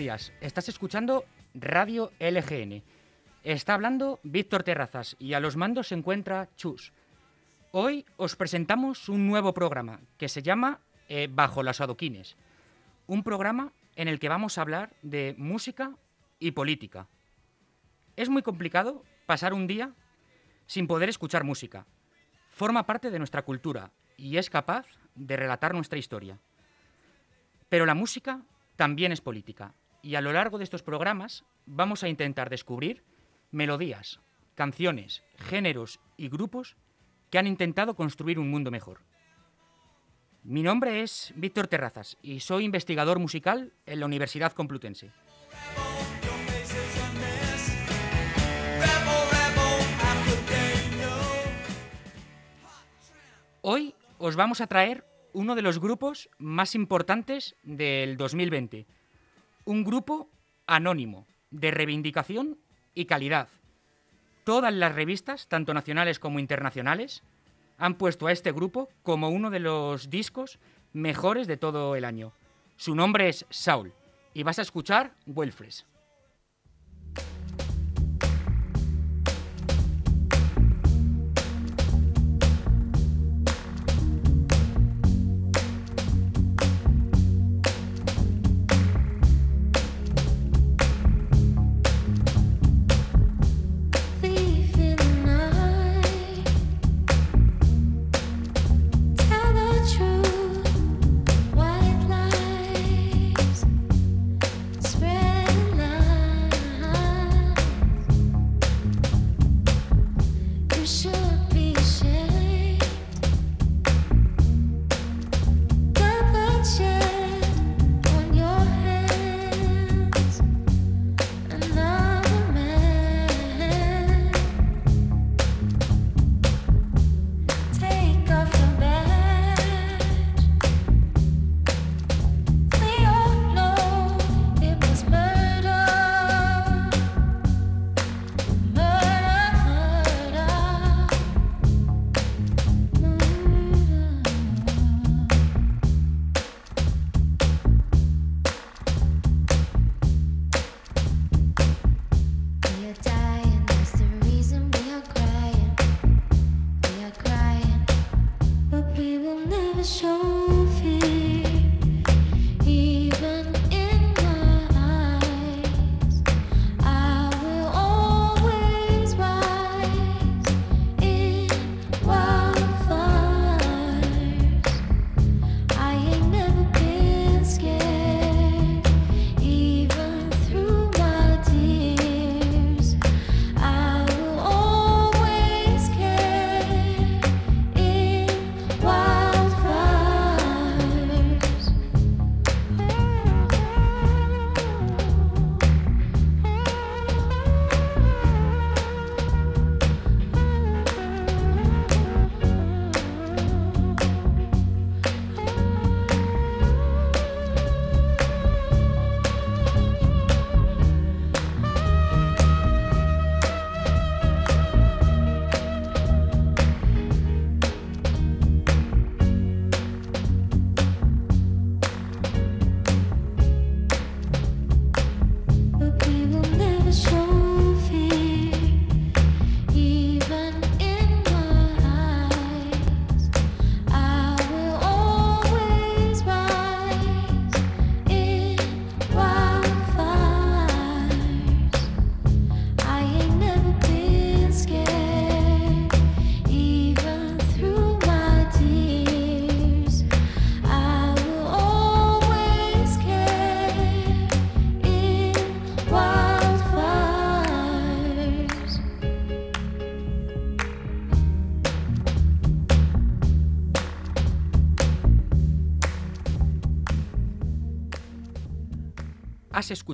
Días, estás escuchando Radio LGN. Está hablando Víctor Terrazas y a los mandos se encuentra Chus. Hoy os presentamos un nuevo programa que se llama eh, Bajo las adoquines. Un programa en el que vamos a hablar de música y política. Es muy complicado pasar un día sin poder escuchar música. Forma parte de nuestra cultura y es capaz de relatar nuestra historia. Pero la música también es política y a lo largo de estos programas vamos a intentar descubrir melodías, canciones, géneros y grupos que han intentado construir un mundo mejor. Mi nombre es Víctor Terrazas y soy investigador musical en la Universidad Complutense. Hoy os vamos a traer uno de los grupos más importantes del 2020. Un grupo anónimo, de reivindicación y calidad. Todas las revistas, tanto nacionales como internacionales, han puesto a este grupo como uno de los discos mejores de todo el año. Su nombre es Saul y vas a escuchar Welfres.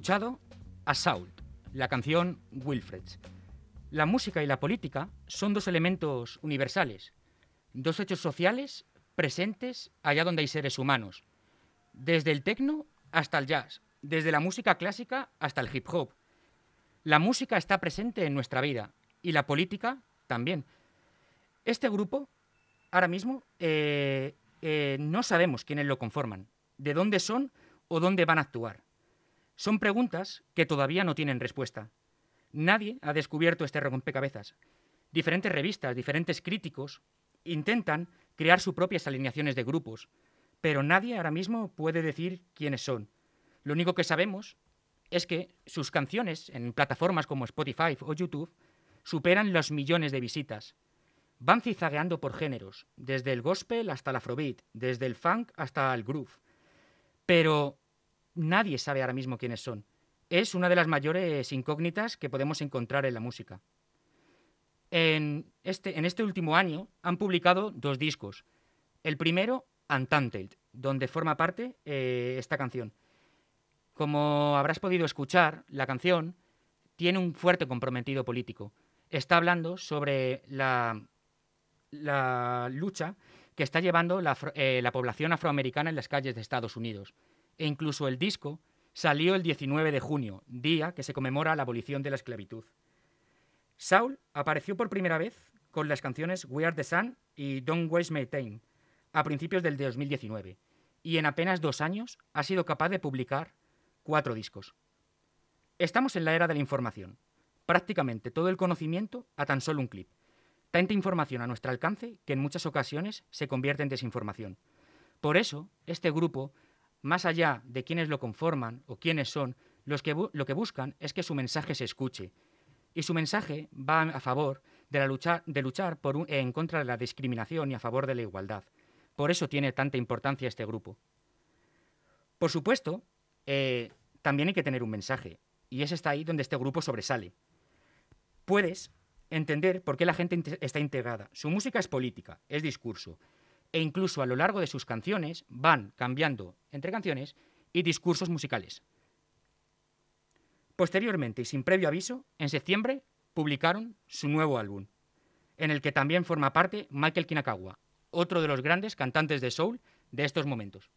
Escuchado Assault, la canción Wilfreds. La música y la política son dos elementos universales, dos hechos sociales presentes allá donde hay seres humanos, desde el techno hasta el jazz, desde la música clásica hasta el hip hop. La música está presente en nuestra vida y la política también. Este grupo, ahora mismo, eh, eh, no sabemos quiénes lo conforman, de dónde son o dónde van a actuar. Son preguntas que todavía no tienen respuesta. Nadie ha descubierto este rompecabezas. Diferentes revistas, diferentes críticos intentan crear sus propias alineaciones de grupos, pero nadie ahora mismo puede decir quiénes son. Lo único que sabemos es que sus canciones en plataformas como Spotify o YouTube superan los millones de visitas. Van zigzagueando por géneros, desde el gospel hasta el afrobeat, desde el funk hasta el groove. Pero nadie sabe ahora mismo quiénes son. Es una de las mayores incógnitas que podemos encontrar en la música. En este, este último año han publicado dos discos. El primero, Untangled, donde forma parte eh, esta canción. Como habrás podido escuchar, la canción tiene un fuerte comprometido político. Está hablando sobre la, la lucha que está llevando la, eh, la población afroamericana en las calles de Estados Unidos. E incluso el disco salió el 19 de junio, día que se conmemora la abolición de la esclavitud. Saul apareció por primera vez con las canciones We Are the Sun y Don't Waste My Time a principios del 2019 y en apenas dos años ha sido capaz de publicar cuatro discos. Estamos en la era de la información. Prácticamente todo el conocimiento a tan solo un clip. Tanta información a nuestro alcance que en muchas ocasiones se convierte en desinformación. Por eso, este grupo, más allá de quienes lo conforman o quiénes son, lo que buscan es que su mensaje se escuche y su mensaje va a favor de, luchar por en contra de la discriminación y a favor de la igualdad. Por eso tiene tanta importancia este grupo. Por supuesto, eh, también hay que tener un mensaje, y está ahí donde este grupo sobresale. Puedes entender por qué la gente está integrada. Su música es política, es discurso, e incluso a lo largo de sus canciones van cambiando entre canciones y discursos musicales. Posteriormente, y sin previo aviso, en septiembre publicaron su nuevo álbum, en el que también forma parte Michael Kinakawa, otro de los grandes cantantes de soul de estos momentos.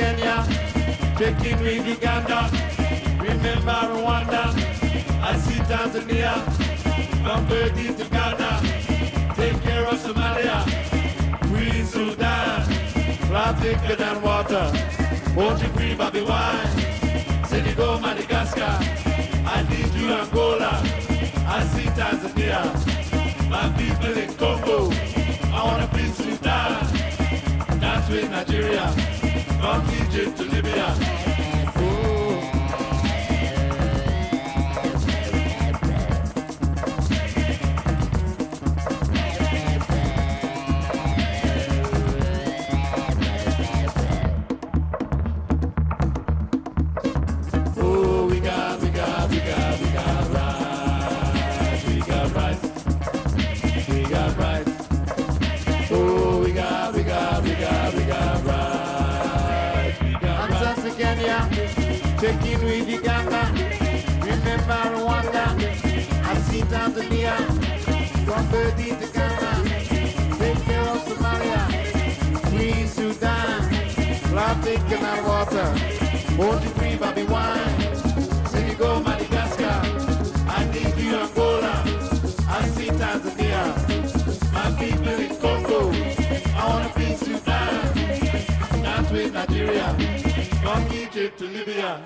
Kenya, taking with Uganda. Remember Rwanda, I see Tanzania, from Burgess to Ghana. Take care of Somalia, we Sudan. Blood thicker than water, won't you free Bobby Wine? Senegal, Madagascar, I need you Angola, I see Tanzania. My people in Congo, I wanna be Sudan. Dance with Nigeria. Monkey Jip to Libya. From Egypt to Libya.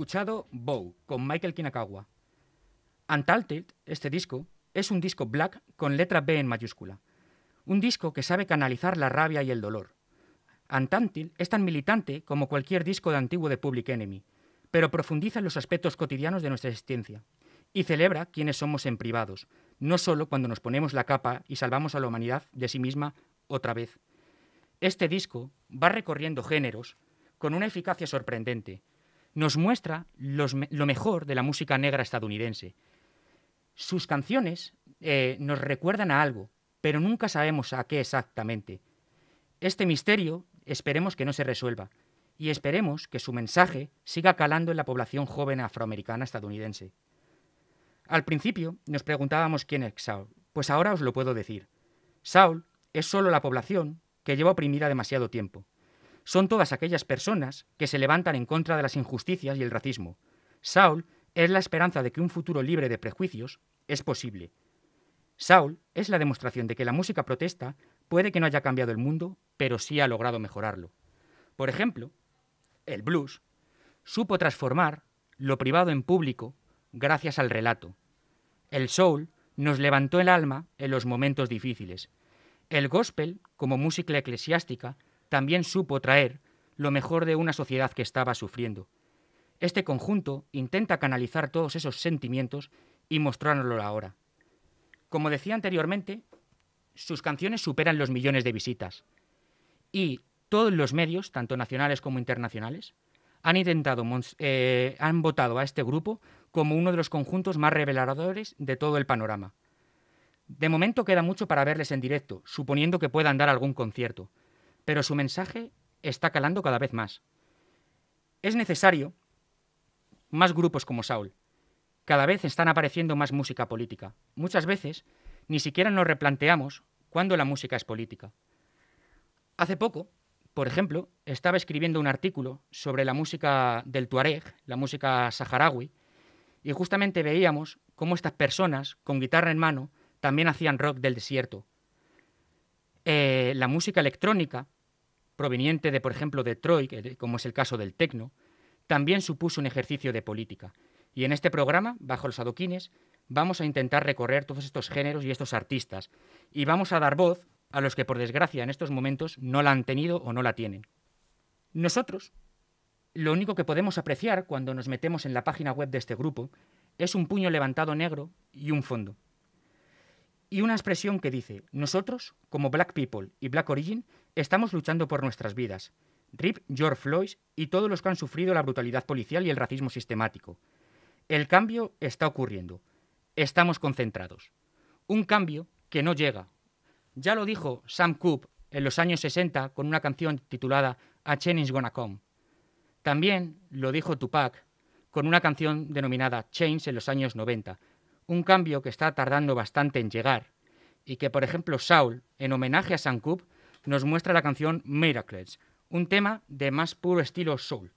Escuchado Bow con Michael Kinakawa. Untitled, este disco, es un disco black con letra B en mayúscula. Un disco que sabe canalizar la rabia y el dolor. Untitled es tan militante como cualquier disco de antiguo de Public Enemy, pero profundiza en los aspectos cotidianos de nuestra existencia y celebra quienes somos en privados, no solo cuando nos ponemos la capa y salvamos a la humanidad de sí misma otra vez. Este disco va recorriendo géneros con una eficacia sorprendente. Nos muestra lo mejor de la música negra estadounidense. Sus canciones eh, nos recuerdan a algo, pero nunca sabemos a qué exactamente. Este misterio esperemos que no se resuelva y esperemos que su mensaje siga calando en la población joven afroamericana estadounidense. Al principio nos preguntábamos quién es Saul, pues ahora os lo puedo decir. Saul es solo la población que lleva oprimida demasiado tiempo. Son todas aquellas personas que se levantan en contra de las injusticias y el racismo. Saul es la esperanza de que un futuro libre de prejuicios es posible. Saul es la demostración de que la música protesta puede que no haya cambiado el mundo, pero sí ha logrado mejorarlo. Por ejemplo, el blues supo transformar lo privado en público gracias al relato. El soul nos levantó el alma en los momentos difíciles. El gospel, como música eclesiástica, también supo traer lo mejor de una sociedad que estaba sufriendo. Este conjunto intenta canalizar todos esos sentimientos y mostrárnoslo ahora. Como decía anteriormente, sus canciones superan los millones de visitas. Y todos los medios, tanto nacionales como internacionales, han intentado, eh, han votado a este grupo como uno de los conjuntos más reveladores de todo el panorama. De momento queda mucho para verles en directo, suponiendo que puedan dar algún concierto, pero su mensaje está calando cada vez más. Es necesario más grupos como Saul. Cada vez están apareciendo más música política. Muchas veces ni siquiera nos replanteamos cuándo la música es política. Hace poco, por ejemplo, estaba escribiendo un artículo sobre la música del Tuareg, la música saharaui, y justamente veíamos cómo estas personas, con guitarra en mano, también hacían rock del desierto. Eh, la música electrónica, proveniente de, por ejemplo, de Troy, como es el caso del techno, también supuso un ejercicio de política. Y en este programa, bajo los adoquines, vamos a intentar recorrer todos estos géneros y estos artistas, y vamos a dar voz a los que, por desgracia, en estos momentos no la han tenido o no la tienen. Nosotros, lo único que podemos apreciar cuando nos metemos en la página web de este grupo es un puño levantado negro y un fondo. Y una expresión que dice, nosotros, como Black People y Black Origin, estamos luchando por nuestras vidas. Rip, George Floyd y todos los que han sufrido la brutalidad policial y el racismo sistemático. El cambio está ocurriendo. Estamos concentrados. Un cambio que no llega. Ya lo dijo Sam Cooke en los años 60 con una canción titulada A Change Gonna Come. También lo dijo Tupac con una canción denominada Chains en los años 90, un cambio que está tardando bastante en llegar y que, por ejemplo, Saul, en homenaje a Sam nos muestra la canción Miracles, un tema de más puro estilo soul.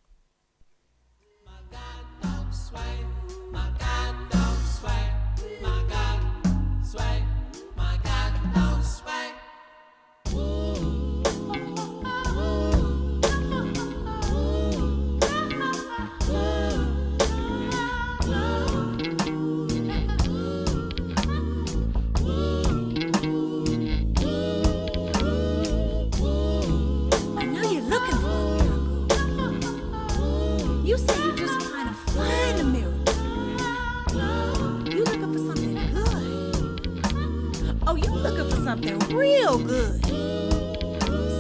Oh, you looking for something real good.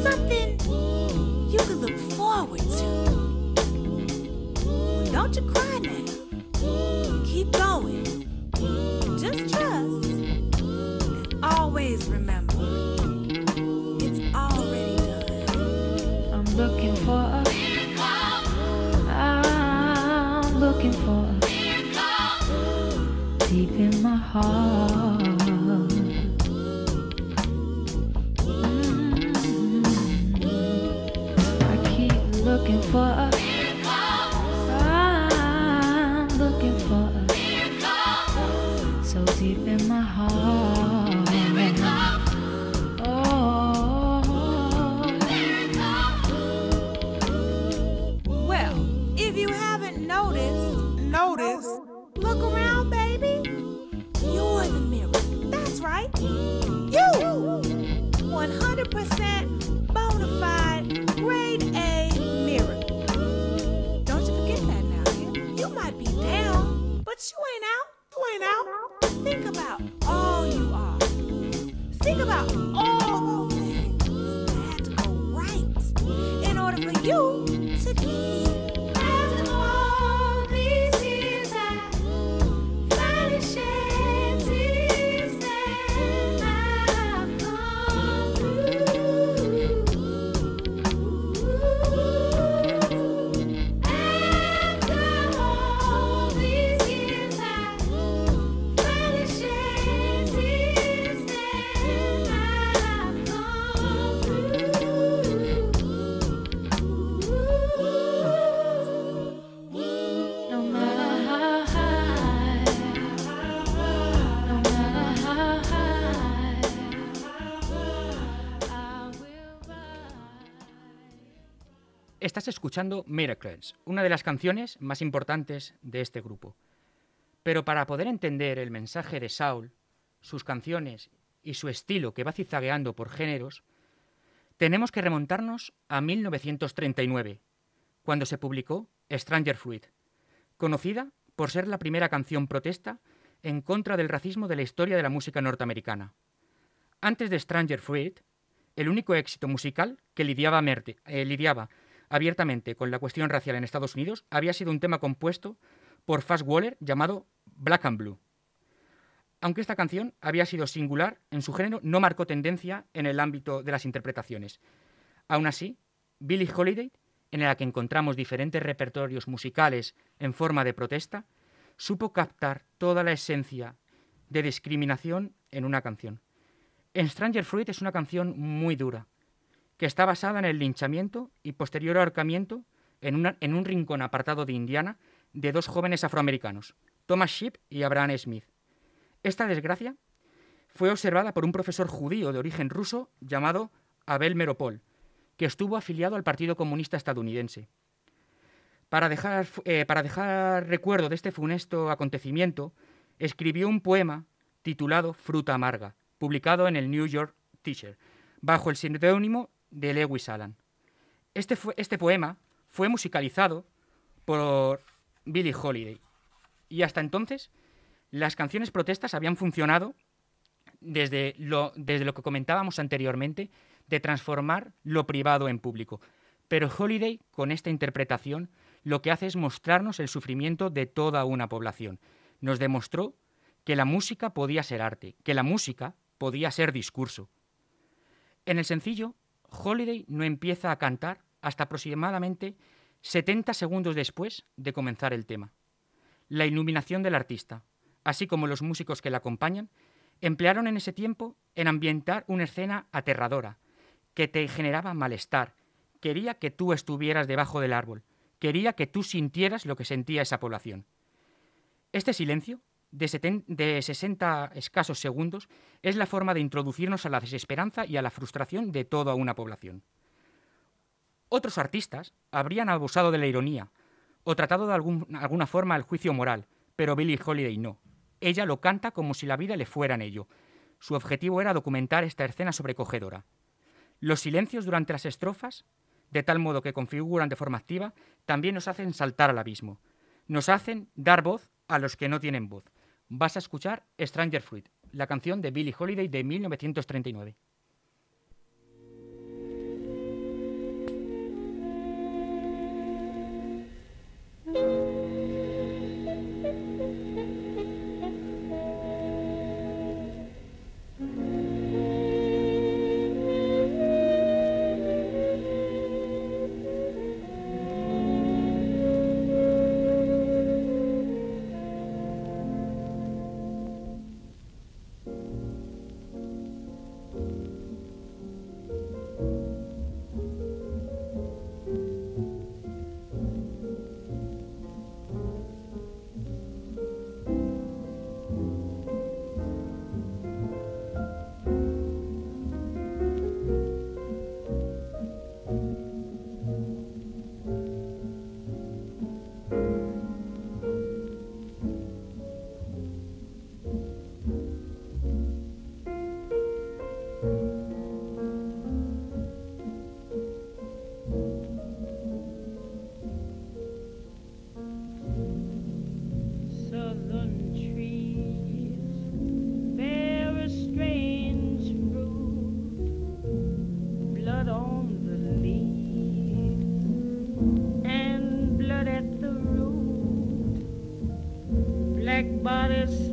Something you can look forward to. Well, don't you cry now. Keep going. Just trust. And always remember, it's already done. I'm looking for a. I'm looking for a. Deep in my heart. notice. Look around, baby. You're the mirror. That's right. You! 100% Estás escuchando Miracles, una de las canciones más importantes de este grupo. Pero para poder entender el mensaje de Saul, sus canciones y su estilo que va zigzagueando por géneros, tenemos que remontarnos a 1939, cuando se publicó Stranger Fruit, conocida por ser la primera canción protesta en contra del racismo de la historia de la música norteamericana. Antes de Stranger Fruit, el único éxito musical que lidiaba, eh, lidiaba abiertamente con la cuestión racial en Estados Unidos había sido un tema compuesto por Fast Waller llamado Black and Blue. Aunque esta canción había sido singular en su género, no marcó tendencia en el ámbito de las interpretaciones. Aún así, Billie Holiday, en la que encontramos diferentes repertorios musicales en forma de protesta, supo captar toda la esencia de discriminación en una canción. En Stranger Fruit es una canción muy dura, que está basada en el linchamiento y posterior ahorcamiento en, en un rincón apartado de Indiana de dos jóvenes afroamericanos, Thomas Sheep y Abraham Smith. Esta desgracia fue observada por un profesor judío de origen ruso llamado Abel Meropol, que estuvo afiliado al Partido Comunista estadounidense. Para dejar, eh, para dejar recuerdo de este funesto acontecimiento, escribió un poema titulado Fruta Amarga, publicado en el New York Teacher, bajo el seudónimo de Lewis Allen. Este, fue- este poema fue musicalizado por Billie Holiday, y hasta entonces las canciones protestas habían funcionado desde lo, desde lo que comentábamos anteriormente, de transformar lo privado en público. Pero Holiday, con esta interpretación, lo que hace es mostrarnos el sufrimiento de toda una población. Nos demostró que la música podía ser arte, que la música podía ser discurso. En el sencillo, Holiday no empieza a cantar hasta aproximadamente 70 segundos después de comenzar el tema. La iluminación del artista, así como los músicos que la acompañan, emplearon en ese tiempo en ambientar una escena aterradora, que te generaba malestar. Quería que tú estuvieras debajo del árbol, quería que tú sintieras lo que sentía esa población. Este silencio, de, de 60 escasos segundos, es la forma de introducirnos a la desesperanza y a la frustración de toda una población. Otros artistas habrían abusado de la ironía o tratado de alguna forma el juicio moral, pero Billie Holiday no. Ella lo canta como si la vida le fuera en ello. Su objetivo era documentar esta escena sobrecogedora. Los silencios durante las estrofas, de tal modo que configuran de forma activa, también nos hacen saltar al abismo. Nos hacen dar voz a los que no tienen voz. Vas a escuchar Stranger Fruit, la canción de Billie Holiday de 1939. and blood at the root. Black bodies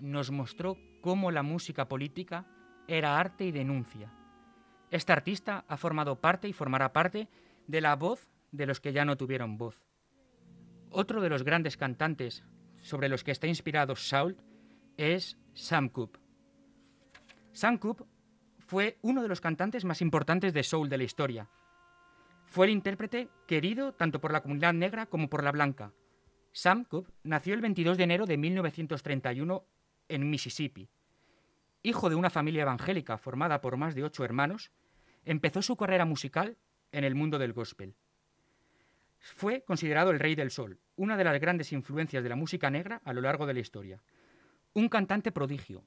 nos mostró cómo la música política era arte y denuncia. Esta artista ha formado parte y formará parte de la voz de los que ya no tuvieron voz. Otro de los grandes cantantes sobre los que está inspirado Saul es Sam Cooke. Sam Cooke fue uno de los cantantes más importantes de soul de la historia. Fue el intérprete querido tanto por la comunidad negra como por la blanca. Sam Cooke nació el 22 de enero de 1931 en Mississippi. Hijo de una familia evangélica formada por más de ocho hermanos, empezó su carrera musical en el mundo del gospel. Fue considerado el rey del sol, una de las grandes influencias de la música negra a lo largo de la historia. Un cantante prodigio,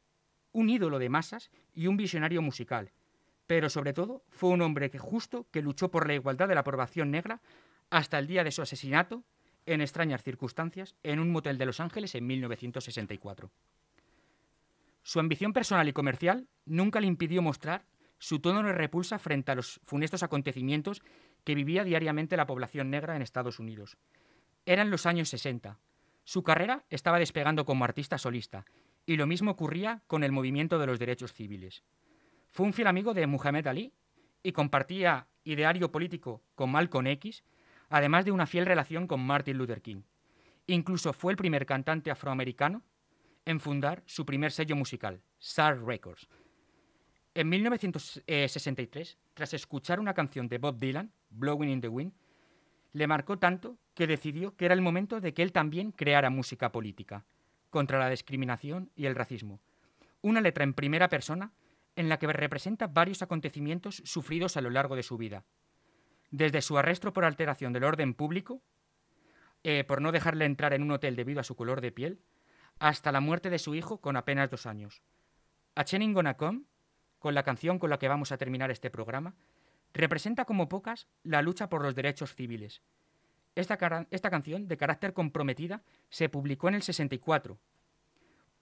un ídolo de masas y un visionario musical, pero sobre todo fue un hombre justo que luchó por la igualdad de la población negra hasta el día de su asesinato en extrañas circunstancias en un motel de Los Ángeles en 1964. Su ambición personal y comercial nunca le impidió mostrar su tono de repulsa frente a los funestos acontecimientos que vivía diariamente la población negra en Estados Unidos. Eran los años 60. Su carrera estaba despegando como artista solista, y lo mismo ocurría con el movimiento de los derechos civiles. Fue un fiel amigo de Muhammad Ali y compartía ideario político con Malcolm X, además de una fiel relación con Martin Luther King. Incluso fue el primer cantante afroamericano en fundar su primer sello musical, SAR Records. En 1963, tras escuchar una canción de Bob Dylan, Blowing in the Wind, le marcó tanto que decidió que era el momento de que él también creara música política, contra la discriminación y el racismo. Una letra en primera persona en la que representa varios acontecimientos sufridos a lo largo de su vida. Desde su arresto por alteración del orden público, eh, por no dejarle entrar en un hotel debido a su color de piel, hasta la muerte de su hijo con apenas dos años. A Chenin Gonna Come, con la canción con la que vamos a terminar este programa, representa como pocas la lucha por los derechos civiles. Esta canción, de carácter comprometida, se publicó en el 64,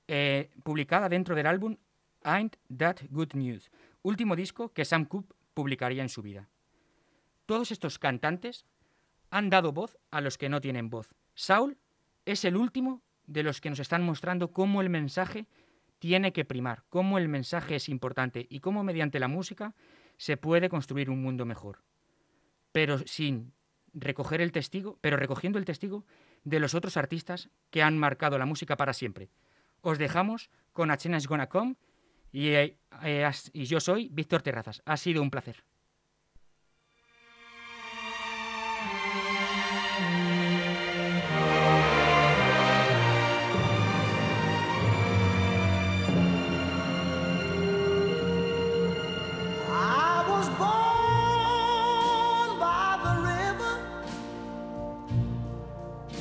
eh, publicada dentro del álbum Ain't That Good News, último disco que Sam Cooke publicaría en su vida. Todos estos cantantes han dado voz a los que no tienen voz. Saul es el último de los que nos están mostrando cómo el mensaje tiene que primar, cómo el mensaje es importante y cómo mediante la música se puede construir un mundo mejor. Pero sin recoger el testigo, pero recogiendo el testigo de los otros artistas que han marcado la música para siempre. Os dejamos con A China is Gonna Come eh, eh, y yo soy Víctor Terrazas. Ha sido un placer.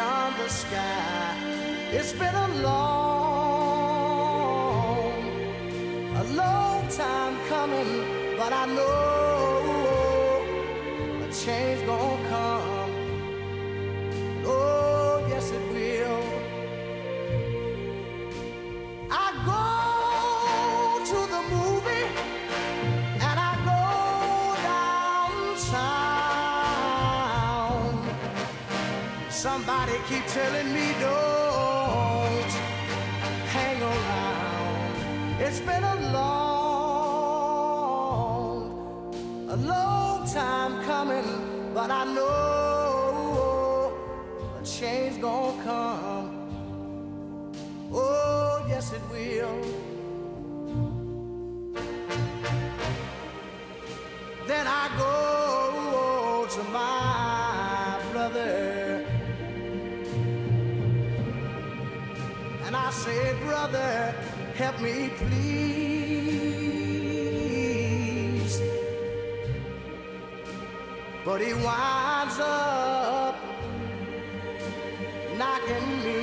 beyond the sky. It's been a long, a long time coming, but I know a change gonna come. Somebody keep telling me no. say, brother, help me please. But he winds up knocking me